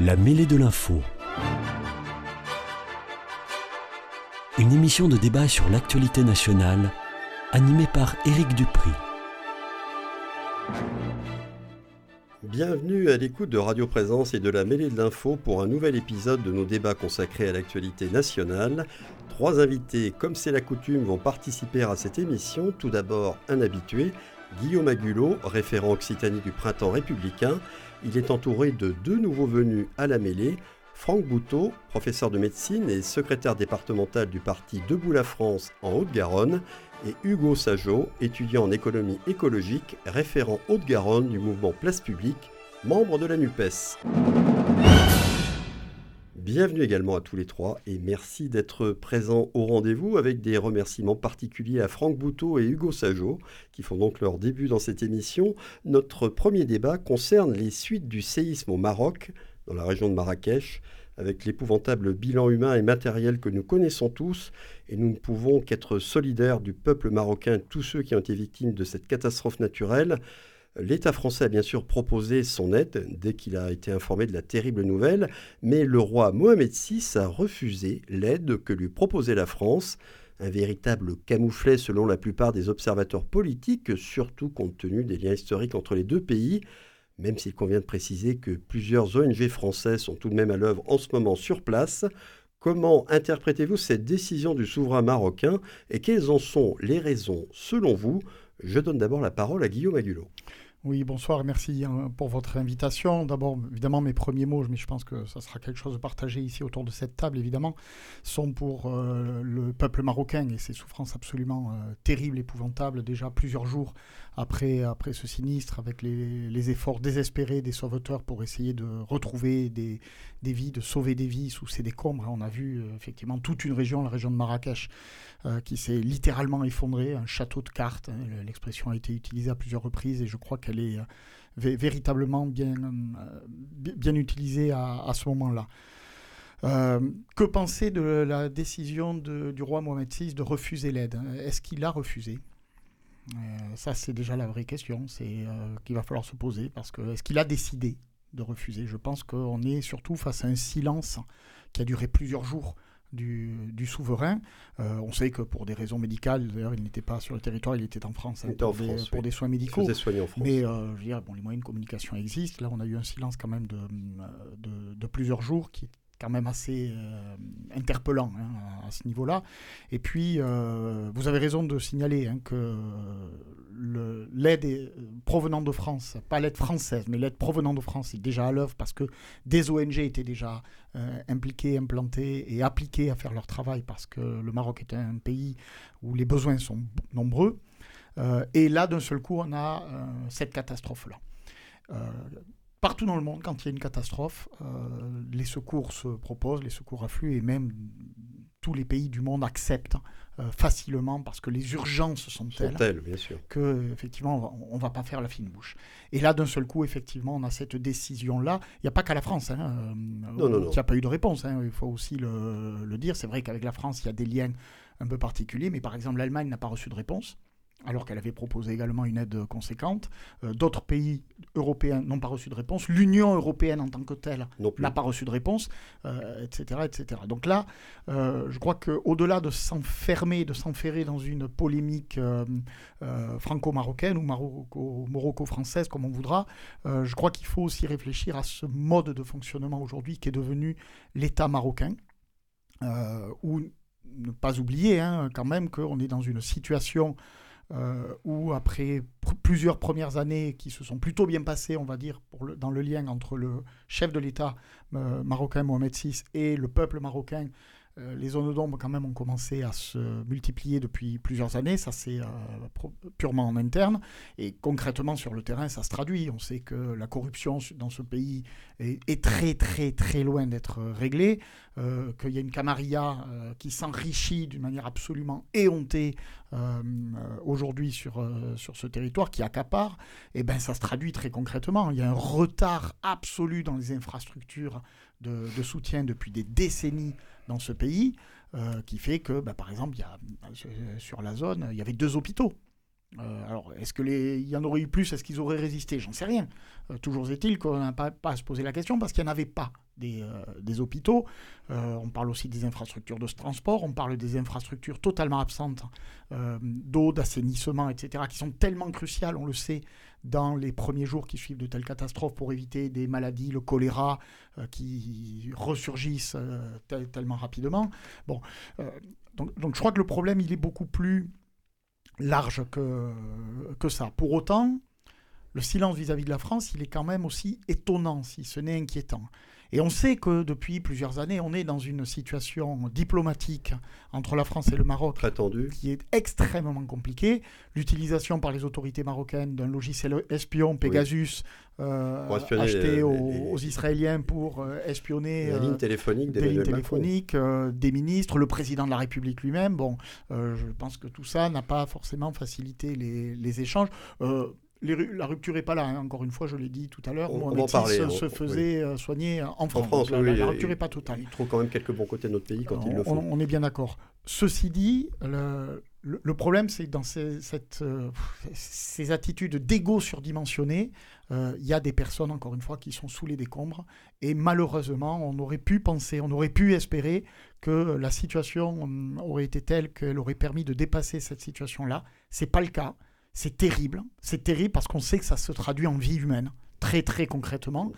La mêlée de l'info. Une émission de débat sur l'actualité nationale, animée par Éric Dupri. Bienvenue à l'écoute de Radio Présence et de la mêlée de l'info pour un nouvel épisode de nos débats consacrés à l'actualité nationale. Trois invités, comme c'est la coutume, vont participer à cette émission. Tout d'abord, un habitué, Guillaume Agulot, référent Occitanie du printemps républicain. Il est entouré de deux nouveaux venus à la mêlée. Franck Bouteau, professeur de médecine et secrétaire départemental du parti Debout la France en Haute-Garonne, et Hugo Sajot, étudiant en économie écologique, référent Haute-Garonne du mouvement Place Publique, membre de la NUPES. Bienvenue également à tous les trois et merci d'être présents au rendez-vous avec des remerciements particuliers à Franck Bouteau et Hugo Sajot qui font donc leur début dans cette émission. Notre premier débat concerne les suites du séisme au Maroc, dans la région de Marrakech, avec l'épouvantable bilan humain et matériel que nous connaissons tous, et nous ne pouvons qu'être solidaires du peuple marocain tous ceux qui ont été victimes de cette catastrophe naturelle. L'État français a bien sûr proposé son aide dès qu'il a été informé de la terrible nouvelle, mais le roi Mohamed VI a refusé l'aide que lui proposait la France, un véritable camouflet selon la plupart des observateurs politiques, surtout compte tenu des liens historiques entre les deux pays, même s'il convient de préciser que plusieurs ONG françaises sont tout de même à l'œuvre en ce moment sur place. Comment interprétez-vous cette décision du souverain marocain et quelles en sont les raisons selon vous? Je donne d'abord la parole à Guillaume Agulot. Oui, bonsoir, merci hein, pour votre invitation. D'abord, évidemment, mes premiers mots, mais je pense que ça sera quelque chose de partagé ici autour de cette table, évidemment, sont pour euh, le peuple marocain et ses souffrances absolument euh, terribles, épouvantables, déjà plusieurs jours après, après ce sinistre, avec les, efforts désespérés des sauveteurs pour essayer de retrouver des, des, vies, de sauver des vies sous ces décombres. On a vu euh, effectivement toute une région, la région de Marrakech, qui s'est littéralement effondrée, un château de cartes. Hein, l'expression a été utilisée à plusieurs reprises et je crois qu'elle est euh, véritablement bien, euh, bien utilisée à, ce moment-là. Euh, que penser de la décision du roi Mohamed VI de refuser l'aide? Est-ce qu'il a refusé? Ça, c'est déjà la vraie question, qu'il va falloir se poser, parce que est-ce qu'il a décidé de refuser? Je pense qu'on est surtout face à un silence qui a duré plusieurs jours du, souverain. Euh, on sait que pour des raisons médicales, d'ailleurs, il n'était pas sur le territoire, il était en France hein, pour, des, soins médicaux. Mais euh, je veux dire, bon, les moyens de communication existent. Là, on a eu un silence quand même de, de plusieurs jours qui quand même assez euh, interpellant hein, à ce niveau-là. Et puis, euh, vous avez raison de signaler hein, que l'aide euh, provenant de France, pas l'aide française, mais l'aide provenant de France est déjà à l'œuvre parce que des ONG étaient déjà impliquées, implantées et appliquées à faire leur travail parce que le Maroc est un pays où les besoins sont nombreux. et là, d'un seul coup, on a cette catastrophe-là partout dans le monde, quand il y a une catastrophe, euh, les secours se proposent, les secours affluent et même tous les pays du monde acceptent euh, facilement parce que les urgences sont, telles, bien sûr. que effectivement on va, va pas faire la fine bouche. Et là d'un seul coup effectivement on a cette décision là. Il n'y a pas qu'à la France. Hein, euh, non, non, non. Il n'y a pas eu de réponse. Hein, il faut aussi le, le dire. C'est vrai qu'avec la France il y a des liens un peu particuliers, mais par exemple l'Allemagne n'a pas reçu de réponse alors qu'elle avait proposé également une aide conséquente. Euh, d'autres pays européens n'ont pas reçu de réponse. L'Union européenne en tant que telle n'a pas reçu de réponse, etc., euh, etc. Donc là, euh, je crois qu'au-delà de s'enfermer, de s'enferrer dans une polémique franco-marocaine ou maroco-française, comme on voudra, je crois qu'il faut aussi réfléchir à ce mode de fonctionnement aujourd'hui qui est devenu l'État marocain, où ne pas oublier hein, quand même qu'on est dans une situation euh, où après plusieurs premières années qui se sont plutôt bien passées, on va dire, dans le lien entre le chef de l'État euh, marocain Mohamed VI et le peuple marocain euh, les zones d'ombre, quand même, ont commencé à se multiplier depuis plusieurs années. Ça, c'est euh, purement en interne. Et concrètement, sur le terrain, ça se traduit. On sait que la corruption dans ce pays est, très, très, très loin d'être réglée. Euh, qu'il y a une camarilla qui s'enrichit d'une manière absolument éhontée aujourd'hui sur, ce territoire, qui accapare. Et bien, ça se traduit très concrètement. Il y a un retard absolu dans les infrastructures de, soutien depuis des décennies dans ce pays, euh, qui fait que, bah, par exemple, euh, sur la zone, il y avait deux hôpitaux. Euh, alors, est-ce qu'il y en aurait eu plus Est-ce qu'ils auraient résisté? J'en sais rien. toujours est-il qu'on n'a pas, à se poser la question parce qu'il n'y en avait pas des, des hôpitaux. on parle aussi des infrastructures de transport. On parle des infrastructures totalement absentes d'eau, d'assainissement, etc., qui sont tellement cruciales, on le sait, dans les premiers jours qui suivent de telles catastrophes pour éviter des maladies, le choléra, qui ressurgissent tellement rapidement. Donc, je crois que le problème, il est beaucoup plus large que, ça. Pour autant, le silence vis-à-vis de la France, il est quand même aussi étonnant, si ce n'est inquiétant. Et on sait que depuis plusieurs années, on est dans une situation diplomatique entre la France et le Maroc qui est extrêmement compliquée. L'utilisation par les autorités marocaines d'un logiciel espion, Pegasus, euh, acheté aux, Israéliens pour euh, espionner les lignes téléphoniques, des, lignes téléphoniques euh, des ministres, le président de la République lui-même. Bon, je pense que tout ça n'a pas forcément facilité les, les échanges la rupture n'est pas là, hein. encore une fois, je l'ai dit tout à l'heure. On, on se, faisait euh, soigner en France. France la, la, rupture n'est pas totale. Il trouve quand même quelques bons côtés de notre pays quand il le font. On, est bien d'accord. Ceci dit, le, le, problème, c'est que dans ces, cette, euh, ces attitudes d'égo surdimensionné, euh, il y a des personnes, encore une fois, qui sont sous les décombres. Et malheureusement, on aurait pu penser, on aurait pu espérer que la situation aurait été telle qu'elle aurait permis de dépasser cette situation-là. Ce n'est pas le cas. C'est terrible. C'est terrible parce qu'on sait que ça se traduit en vie humaine, très très concrètement.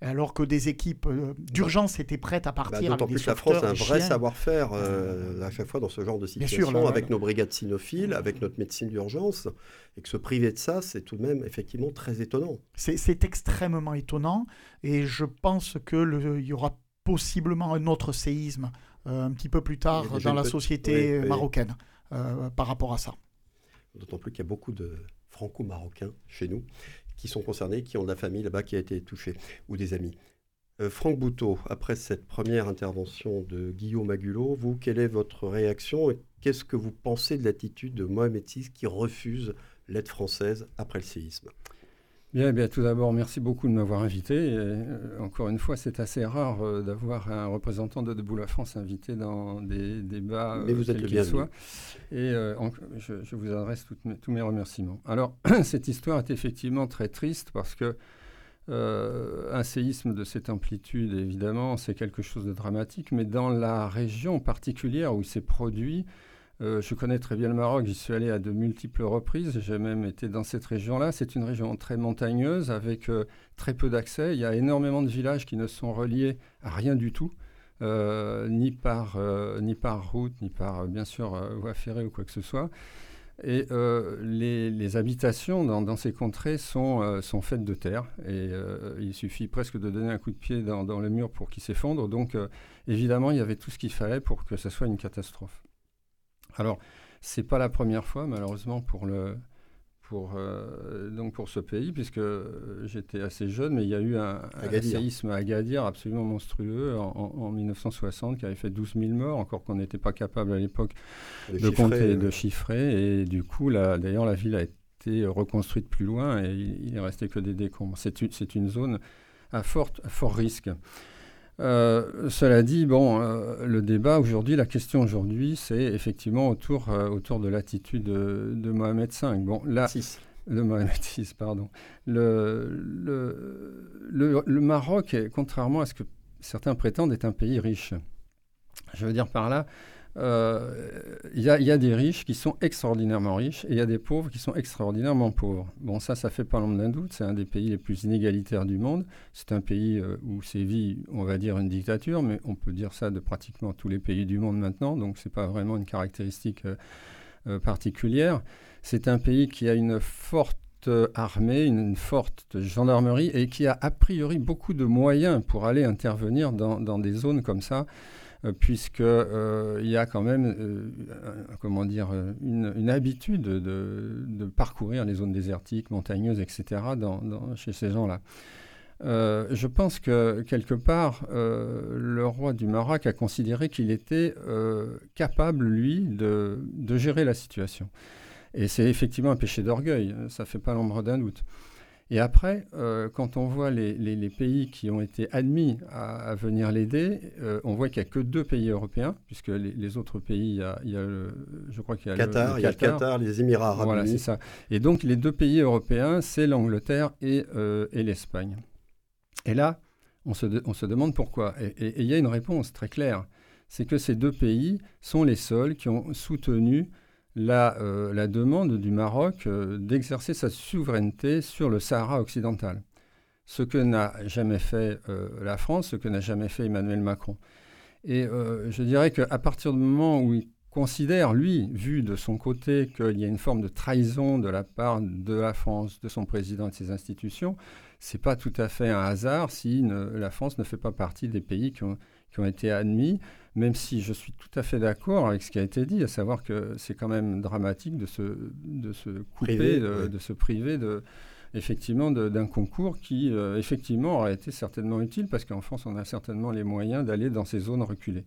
Alors que des équipes euh, d'urgence étaient prêtes à bah, partir. D'autant plus que la France a un vrai savoir-faire euh, à chaque fois dans ce genre de situation, avec nos brigades cynophiles, avec notre médecine d'urgence. Et que se priver de ça, c'est tout de même effectivement très étonnant. C'est extrêmement étonnant. Et je pense qu'il y aura possiblement un autre séisme euh, un petit peu plus tard dans la société marocaine par rapport à ça. D'autant plus qu'il y a beaucoup de franco-marocains chez nous qui sont concernés, qui ont de la famille là-bas qui a été touchée, ou des amis. Euh, Franck Bouteau, après cette première intervention de Guillaume Agulot, vous, quelle est votre réaction et qu'est-ce que vous pensez de l'attitude de Mohamed VI qui refuse l'aide française après le séisme? Bien, bien, tout d'abord, merci beaucoup de m'avoir invité. Euh, encore une fois, c'est assez rare euh, d'avoir un représentant de Debout la France invité dans des débats, Mais vous êtes le bienvenu. Et euh, je, vous adresse tous mes remerciements. Alors, cette histoire est effectivement très triste parce que un séisme de cette amplitude, évidemment, c'est quelque chose de dramatique, mais dans la région particulière où il s'est produit, euh, je connais très bien le Maroc, j'y suis allé à de multiples reprises, j'ai même été dans cette région-là. C'est une région très montagneuse avec euh, très peu d'accès. Il y a énormément de villages qui ne sont reliés à rien du tout, euh, ni, par, ni par route, ni par, bien sûr, voie ferrée ou quoi que ce soit. Et les, habitations dans, ces contrées sont, faites de terre. Et il suffit presque de donner un coup de pied dans, dans le mur pour qu'il s'effondre. Donc, évidemment, il y avait tout ce qu'il fallait pour que ce soit une catastrophe. Alors, c'est pas la première fois, malheureusement, pour le, pour, euh, donc pour ce pays, puisque j'étais assez jeune, mais il y a eu un, séisme à Agadir absolument monstrueux en, 1960 qui avait fait 12 000 morts, encore qu'on n'était pas capable à l'époque de, compter, de chiffrer. Et du coup, d'ailleurs, la ville a été reconstruite plus loin et il, n'est resté que des décombres. C'est une, une, zone à, forte, à fort risque. Euh, cela dit, bon, euh, le débat aujourd'hui, la question aujourd'hui, c'est effectivement autour, euh, autour de l'attitude de, Mohamed V. Bon, là, Le Mohamed VI, pardon. Le, le, le, Maroc, contrairement à ce que certains prétendent, est un pays riche. Je veux dire par là, il euh, y, a des riches qui sont extraordinairement riches et il y a des pauvres qui sont extraordinairement pauvres. Bon, ça, ça fait pas l'ombre d'un doute. C'est un des pays les plus inégalitaires du monde. C'est un pays euh, où sévit, on va dire, une dictature, mais on peut dire ça de pratiquement tous les pays du monde maintenant. Donc, c'est pas vraiment une caractéristique euh, particulière. C'est un pays qui a une forte armée, une, forte gendarmerie et qui a a priori beaucoup de moyens pour aller intervenir dans, dans des zones comme ça euh, puisqu'il euh, y a quand même euh, comment dire, une, habitude de, parcourir les zones désertiques, montagneuses, etc. chez ces gens-là. je pense que quelque part, le roi du Maroc a considéré qu'il était capable, lui, de, gérer la situation. Et c'est effectivement un péché d'orgueil, ça ne fait pas l'ombre d'un doute. Et après, euh, quand on voit les, pays qui ont été admis à, venir l'aider, euh, on voit qu'il n'y a que deux pays européens, puisque les, autres pays, il y a, je crois qu'il y a Qatar, le, il y a le Qatar, les Émirats arabes Voilà, c'est ça. Et donc les deux pays européens, c'est l'Angleterre et, euh, et l'Espagne. Et là, On se, on se demande pourquoi. Et il y a une réponse très claire. C'est que ces deux pays sont les seuls qui ont soutenu la, euh, la demande du Maroc euh, d'exercer sa souveraineté sur le Sahara occidental. Ce que n'a jamais fait euh, la France, ce que n'a jamais fait Emmanuel Macron. Et je dirais qu'à partir du moment où il considère, lui, vu de son côté, qu'il y a une forme de trahison de la part de la France, de son président et de ses institutions, c'est pas tout à fait un hasard si la France ne fait pas partie des pays qui ont, qui ont été admis même si je suis tout à fait d'accord avec ce qui a été dit, à savoir que c'est quand même dramatique de se, de se couper, de, se priver de, effectivement d'un concours qui euh, effectivement aurait été certainement utile parce qu'en France on a certainement les moyens d'aller dans ces zones reculées.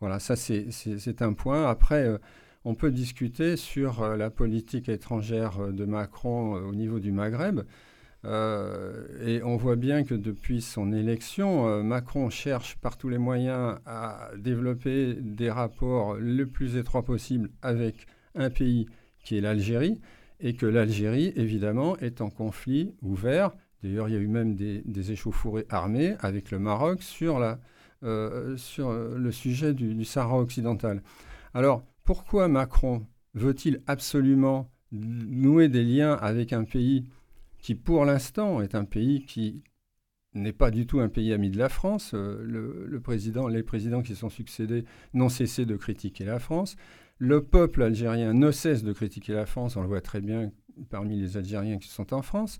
Voilà, ça c'est un point. Après, euh, on peut discuter sur euh, la politique étrangère de Macron au niveau du Maghreb. Euh, et on voit bien que depuis son élection, euh, Macron cherche par tous les moyens à développer des rapports le plus étroits possible avec un pays qui est l'Algérie, et que l'Algérie, évidemment, est en conflit ouvert. D'ailleurs, il y a eu même des, échauffourées armées avec le Maroc sur, la, euh, sur le sujet du, du Sahara occidental. Alors, pourquoi Macron veut-il absolument nouer des liens avec un pays qui pour l'instant est un pays qui n'est pas du tout un pays ami de la France. Euh, le, président, les présidents qui sont succédés n'ont cessé de critiquer la France. Le peuple algérien ne cesse de critiquer la France, on le voit très bien parmi les Algériens qui sont en France.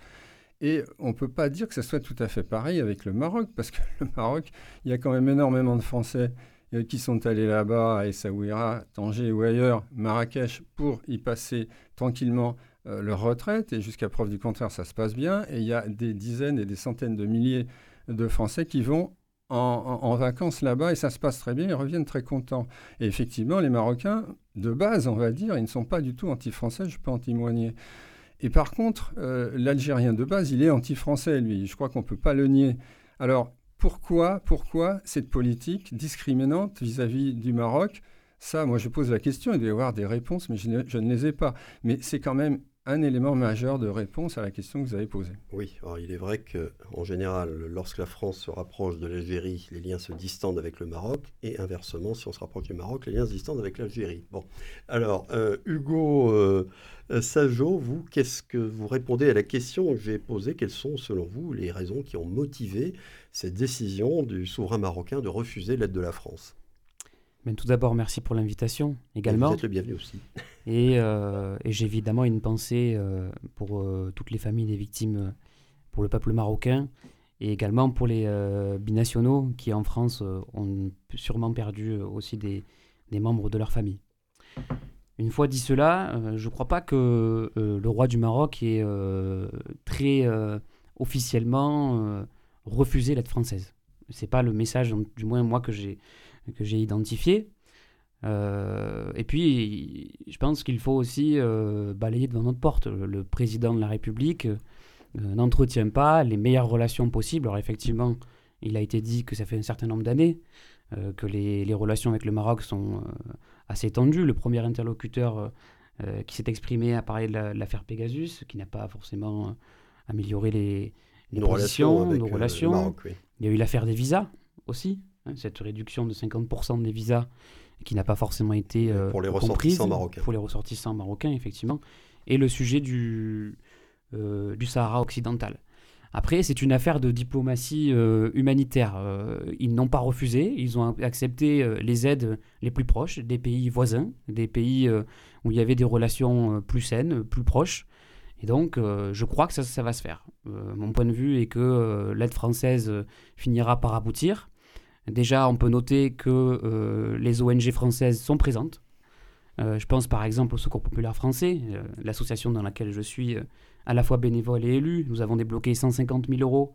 Et on ne peut pas dire que ce soit tout à fait pareil avec le Maroc, parce que le Maroc, il y a quand même énormément de Français euh, qui sont allés là-bas, à Essaouira, Tanger ou ailleurs, Marrakech, pour y passer tranquillement euh, leur retraite, et jusqu'à preuve du contraire, ça se passe bien. Et il y a des dizaines et des centaines de milliers de Français qui vont en, vacances là-bas et ça se passe très bien, ils reviennent très contents. Et effectivement, les Marocains, de base, on va dire, ils ne sont pas du tout anti-français, je peux en témoigner. Et par contre, euh, l'Algérien de base, il est anti-français, lui. Je crois qu'on ne peut pas le nier. Alors, pourquoi, pourquoi cette politique discriminante vis-à-vis du Maroc? Ça, moi, je pose la question, il doit y avoir des réponses, mais je ne les ai pas. Mais c'est quand même un élément majeur de réponse à la question que vous avez posée. Oui, alors il est vrai qu'en général, lorsque la France se rapproche de l'Algérie, les liens se distendent avec le Maroc, et inversement, si on se rapproche du Maroc, les liens se distendent avec l'Algérie. Bon, alors, euh, Hugo euh, Sajo, vous, qu'est-ce que vous répondez à la question que j'ai posée? Quelles sont, selon vous, les raisons qui ont motivé cette décision du souverain marocain de refuser l'aide de la France? Tout d'abord, merci pour l'invitation également. Vous êtes le bienvenu aussi. Euh, et, j'ai évidemment une pensée euh, pour euh, toutes les familles des victimes, pour le peuple marocain, et également pour les binationaux qui en France ont sûrement perdu aussi des, membres de leur famille. Une fois dit cela, je ne crois pas que le roi du Maroc ait très officiellement refusé l'aide française. C'est pas le message, du moins moi, que j'ai que j'ai identifié. Euh, et puis, je pense qu'il faut aussi euh, balayer devant notre porte. Le, président de la République euh, n'entretient pas les meilleures relations possibles. Alors effectivement, il a été dit que ça fait un certain nombre d'années que les, les, relations avec le Maroc sont assez tendues. Le premier interlocuteur qui s'est exprimé a parlé de l'affaire Pegasus, qui n'a pas forcément amélioré les, les positions, nos relations. Il y a eu l'affaire des visas aussi, cette réduction de 50% des visas qui n'a pas forcément été euh, pour les ressortissants marocains. Pour les ressortissants marocains, effectivement. Et le sujet du, euh, du Sahara occidental. Après, c'est une affaire de diplomatie euh, humanitaire. ils n'ont pas refusé, ils ont accepté les aides les plus proches des pays voisins, des pays où il y avait des relations plus saines, plus proches. Et donc, je crois que ça, ça va se faire. mon point de vue est que l'aide française finira par aboutir. Déjà, on peut noter que euh, les ONG françaises sont présentes. Euh, je pense par exemple au Secours populaire français, euh, l'association dans laquelle je suis à la fois bénévole et élu. Nous avons débloqué 150 000 euros.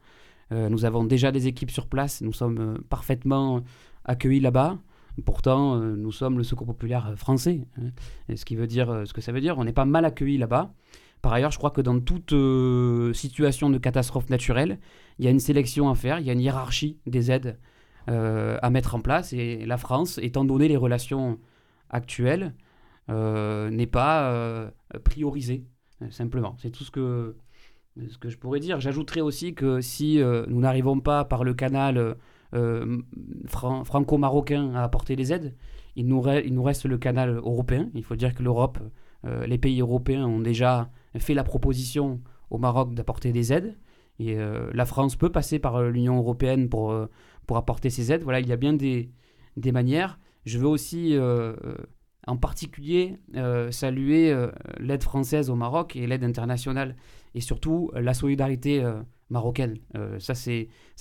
nous avons déjà des équipes sur place. Nous sommes parfaitement accueillis là-bas. Pourtant, nous sommes le Secours populaire français. Hein. ce qui veut dire ce que ça veut dire. On n'est pas mal accueillis là-bas. Par ailleurs, je crois que dans toute situation de catastrophe naturelle, il y a une sélection à faire, il y a une hiérarchie des aides à mettre en place. Et la France, étant donné les relations actuelles, euh, n'est pas euh, priorisée, simplement. C'est tout ce que ce que je pourrais dire. J'ajouterais aussi que si nous n'arrivons pas par le canal franco-marocain à apporter des aides, il nous, reste le canal européen. Il faut dire que l'Europe, les pays européens ont déjà fait la proposition au Maroc d'apporter des aides. Et la France peut passer par l'Union européenne pour, pour apporter ces aides. Voilà, il y a bien des, des manières. Je veux aussi en particulier euh, saluer euh, l'aide française au Maroc et l'aide internationale et surtout euh, la solidarité marocaine. ça, ça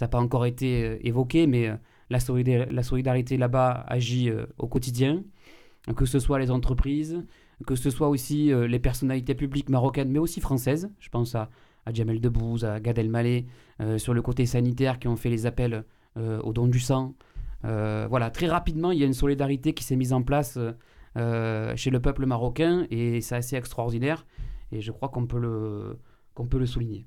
n'a pas encore été évoqué, mais la, la, solidarité là-bas agit au quotidien, que ce soit les entreprises, que ce soit aussi les personnalités publiques marocaines, mais aussi françaises. Je pense à, à Jamel Debbouze, à Gad Elmaleh, sur le côté sanitaire qui ont fait les appels au don du sang. voilà, très rapidement, il y a une solidarité qui s'est mise en place euh, chez le peuple marocain et c'est assez extraordinaire et je crois qu'on peut, le, qu'on peut le souligner.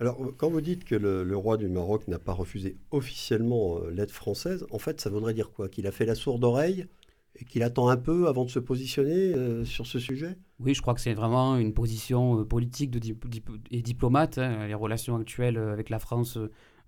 Alors, quand vous dites que le, roi du Maroc n'a pas refusé officiellement euh, l'aide française, en fait, ça voudrait dire quoi? Qu'il a fait la sourde oreille et qu'il attend un peu avant de se positionner euh, sur ce sujet? Oui, je crois que c'est vraiment une position politique de et diplomate. Hein. Les relations actuelles avec la France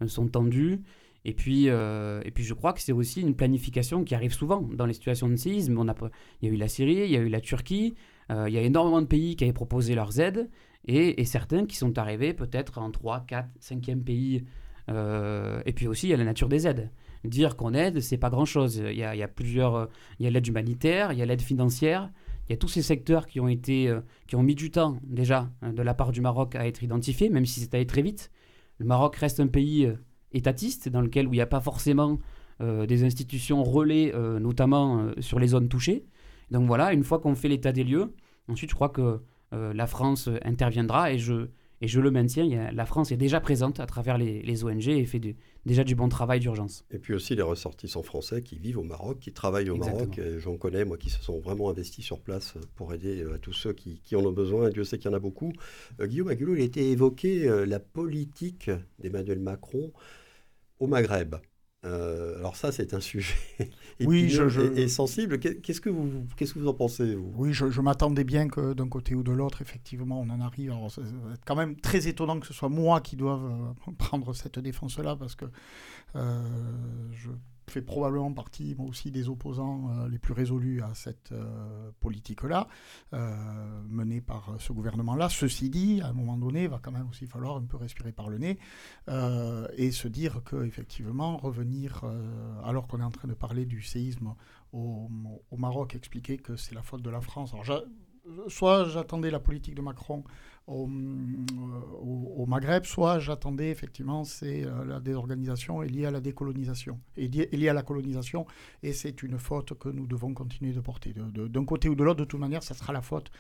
sont tendues. Et puis, euh, et puis je crois que c'est aussi une planification qui arrive souvent dans les situations de séisme. On a, il y a eu la Syrie, il y a eu la Turquie, euh, il y a énormément de pays qui avaient proposé leurs aides et, certains qui sont arrivés peut-être en 3, 4, 5e pays. Euh, et puis aussi, il y a la nature des aides. Dire qu'on aide, c'est pas grand-chose. Il, il y a plusieurs... Il y a l'aide humanitaire, il y a l'aide financière, il y a tous ces secteurs qui ont, été, qui ont mis du temps déjà de la part du Maroc à être identifiés, même si c'est allé très vite. Le Maroc reste un pays étatiste, dans lequel où il n'y a pas forcément euh, des institutions relais, euh, notamment euh, sur les zones touchées. Donc voilà, une fois qu'on fait l'état des lieux, ensuite je crois que la France interviendra et je, et je le maintiens, la France est déjà présente à travers les, ONG et fait déjà du bon travail d'urgence. Et puis aussi les ressortissants français qui vivent au Maroc, qui travaillent au Maroc. J'en connais, moi, qui se sont vraiment investis sur place pour aider à tous ceux qui, qui en ont besoin. Et Dieu sait qu'il y en a beaucoup. Guillaume Aguilou, il a été évoqué la politique d'Emmanuel Macron au Maghreb. Euh, alors ça, c'est un sujet oui, et, sensible. Qu'est-ce que vous, qu'est-ce que vous en pensez Oui, je, m'attendais bien que d'un côté ou de l'autre, effectivement, on en arrive. Alors, c'est quand même très étonnant que ce soit moi qui doive euh, prendre cette défense-là, parce que euh, je fait probablement partie, moi aussi, des opposants euh, les plus résolus à cette euh, politique-là, euh, menée par ce gouvernement-là. Ceci dit, à un moment donné, il va quand même aussi falloir un peu respirer par le nez et se dire qu'effectivement, revenir, alors qu'on est en train de parler du séisme au, Maroc, expliquer que c'est la faute de la France. Soit j'attendais la politique de Macron au, au, Maghreb, soit j'attendais effectivement c'est euh, la désorganisation est liée à la décolonisation, la colonisation, et c'est une faute que nous devons continuer de porter. D'un côté ou de l'autre, de toute manière, ça sera la faute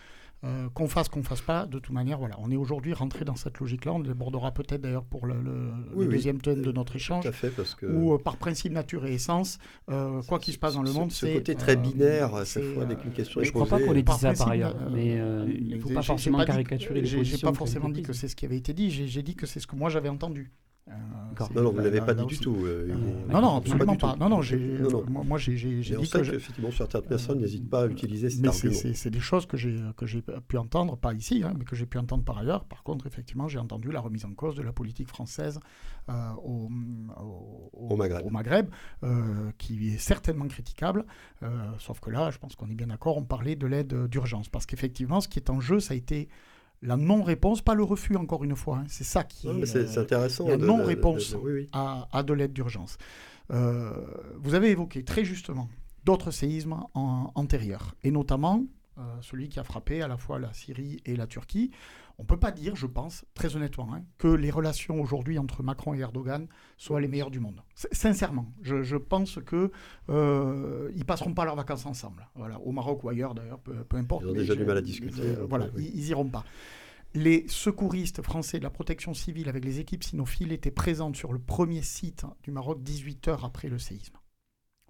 euh, qu'on fasse, qu'on fasse pas, de toute manière, voilà, on est aujourd'hui rentré dans cette logique-là. On débordera peut-être d'ailleurs pour le, deuxième thème de notre échange. fait, parce que... Où, euh, par principe, nature et essence, euh, quoi qu'il se passe dans le monde, c'est. Ce côté très binaire, à chaque fois, avec une question Je ne crois pas qu'on ait dit ça par ailleurs, mais il ne faut pas forcément caricaturer les J'ai pas forcément dit que c'est ce qui avait été dit, j'ai dit que c'est ce que moi j'avais entendu. Euh, non, non, vous ne l'avez pas dit du tout. Euh, non, non, absolument pas. Non, non, moi, j'ai dit que. effectivement, certaines personnes n'hésitent pas à utiliser cet argument. C'est des choses que j'ai pu entendre, pas ici, hein, mais que j'ai pu entendre par ailleurs. Par contre, effectivement, j'ai entendu la remise en cause de la politique française euh, au, au, Maghreb, au Maghreb qui est certainement critiquable. sauf que là, je pense qu'on est bien d'accord, on parlait de l'aide d'urgence. Parce qu'effectivement, ce qui est en jeu, ça a été la non-réponse, pas le refus, encore une fois. Hein. C'est ça qui est, intéressant. La non-réponse à, de l'aide d'urgence. Euh, vous avez évoqué très justement d'autres séismes antérieurs, et notamment celui qui a frappé à la fois la Syrie et la Turquie. On ne peut pas dire, je pense, très honnêtement, hein, que les relations aujourd'hui entre Macron et Erdogan soient les meilleures du monde. Sincèrement, je, pense qu'ils euh, ne passeront pas leurs vacances ensemble. Voilà, au Maroc ou ailleurs d'ailleurs, peu, importe. Ils ont déjà du mal à discuter. Euh, voilà, ils n'iront pas. Les secouristes français de la protection civile avec les équipes sinophiles étaient présentes sur le premier site du Maroc 18 heures après le séisme.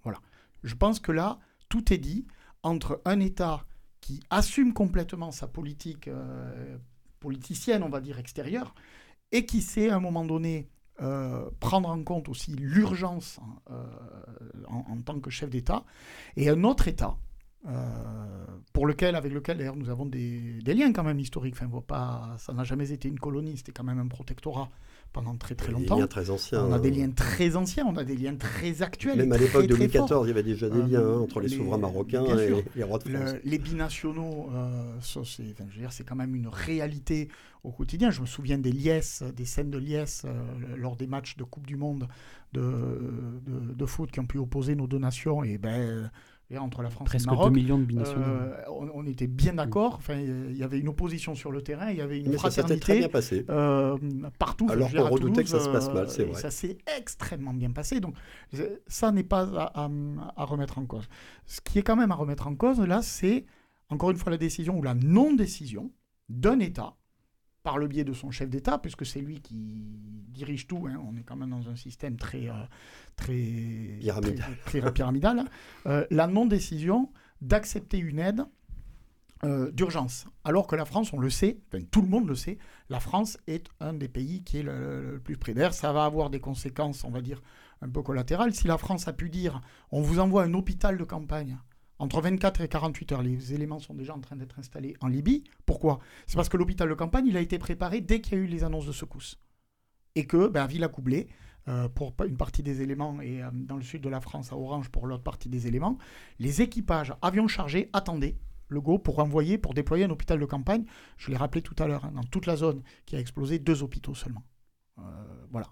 Voilà. Je pense que là, tout est dit entre un État qui assume complètement sa politique euh, politicienne, on va dire, extérieure, et qui sait à un moment donné euh, prendre en compte aussi l'urgence euh, en, tant que chef d'État, et un autre État pour lequel, avec lequel d'ailleurs nous avons des, liens quand même historiques. Enfin, pas, ça n'a jamais été une colonie, c'était quand même un protectorat pendant très très longtemps. Des liens très anciens. On a des liens très anciens, on a des liens très actuels. Même à l'époque de Louis XIV, il y avait déjà des liens hein, entre les, souverains marocains et les rois de France. les binationaux, c'est quand même une réalité au quotidien. Je me souviens des liesses, des scènes de liesse lors des matchs de Coupe du Monde de, de, de, foot qui ont pu opposer nos deux nations. Et ben entre la France Presque et le Maroc. 2 millions de binationaux. Euh, on, était bien d'accord. Enfin, il y avait une opposition sur le terrain, il y avait une Mais fraternité. Ça très bien passé. Euh, partout. Alors qu'on redoutait que ça se passe mal, c'est euh, vrai. Ça s'est extrêmement bien passé. Donc, ça n'est pas à, à, remettre en cause. Ce qui est quand même à remettre en cause, là, c'est encore une fois la décision ou la non-décision d'un État par le biais de son chef d'État, puisque c'est lui qui dirige tout. Hein. On est quand même dans un système très, euh, très pyramidal, très, pyramidal euh, la non-décision d'accepter une aide euh, d'urgence. Alors que la France, on le sait, tout le monde le sait, la France est un des pays qui est le, le plus près d'air. Ça va avoir des conséquences, on va dire, un peu collatérales. Si la France a pu dire, on vous envoie un hôpital de campagne entre 24 et 48 heures, les éléments sont déjà en train d'être installés en Libye. Pourquoi? C'est parce que l'hôpital de campagne, a été préparé dès qu'il y a eu les annonces de secousses. Et que, ben, à Villacoublay, euh, pour une partie des éléments, et euh, dans le sud de la France, à Orange, pour l'autre partie des éléments, les équipages avions chargés attendaient le go pour envoyer, pour déployer un hôpital de campagne. Je l'ai rappelé tout à l'heure, hein, dans toute la zone qui a explosé, deux hôpitaux seulement. Euh, voilà.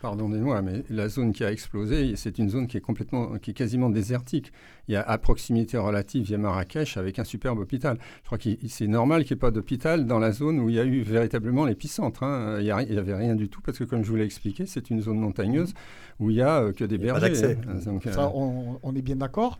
Pardonnez-moi, mais la zone qui a explosé, c'est une zone qui est complètement, qui est quasiment désertique. Il y a à proximité relative, il y a Marrakech avec un superbe hôpital. Je crois que c'est normal qu'il n'y ait pas d'hôpital dans la zone où il y a eu véritablement l'épicentre. Hein. Il n'y avait rien du tout parce que, comme je vous l'ai expliqué, c'est une zone montagneuse où il n'y a euh, que des bergers. Hein. Ça, on, est bien d'accord.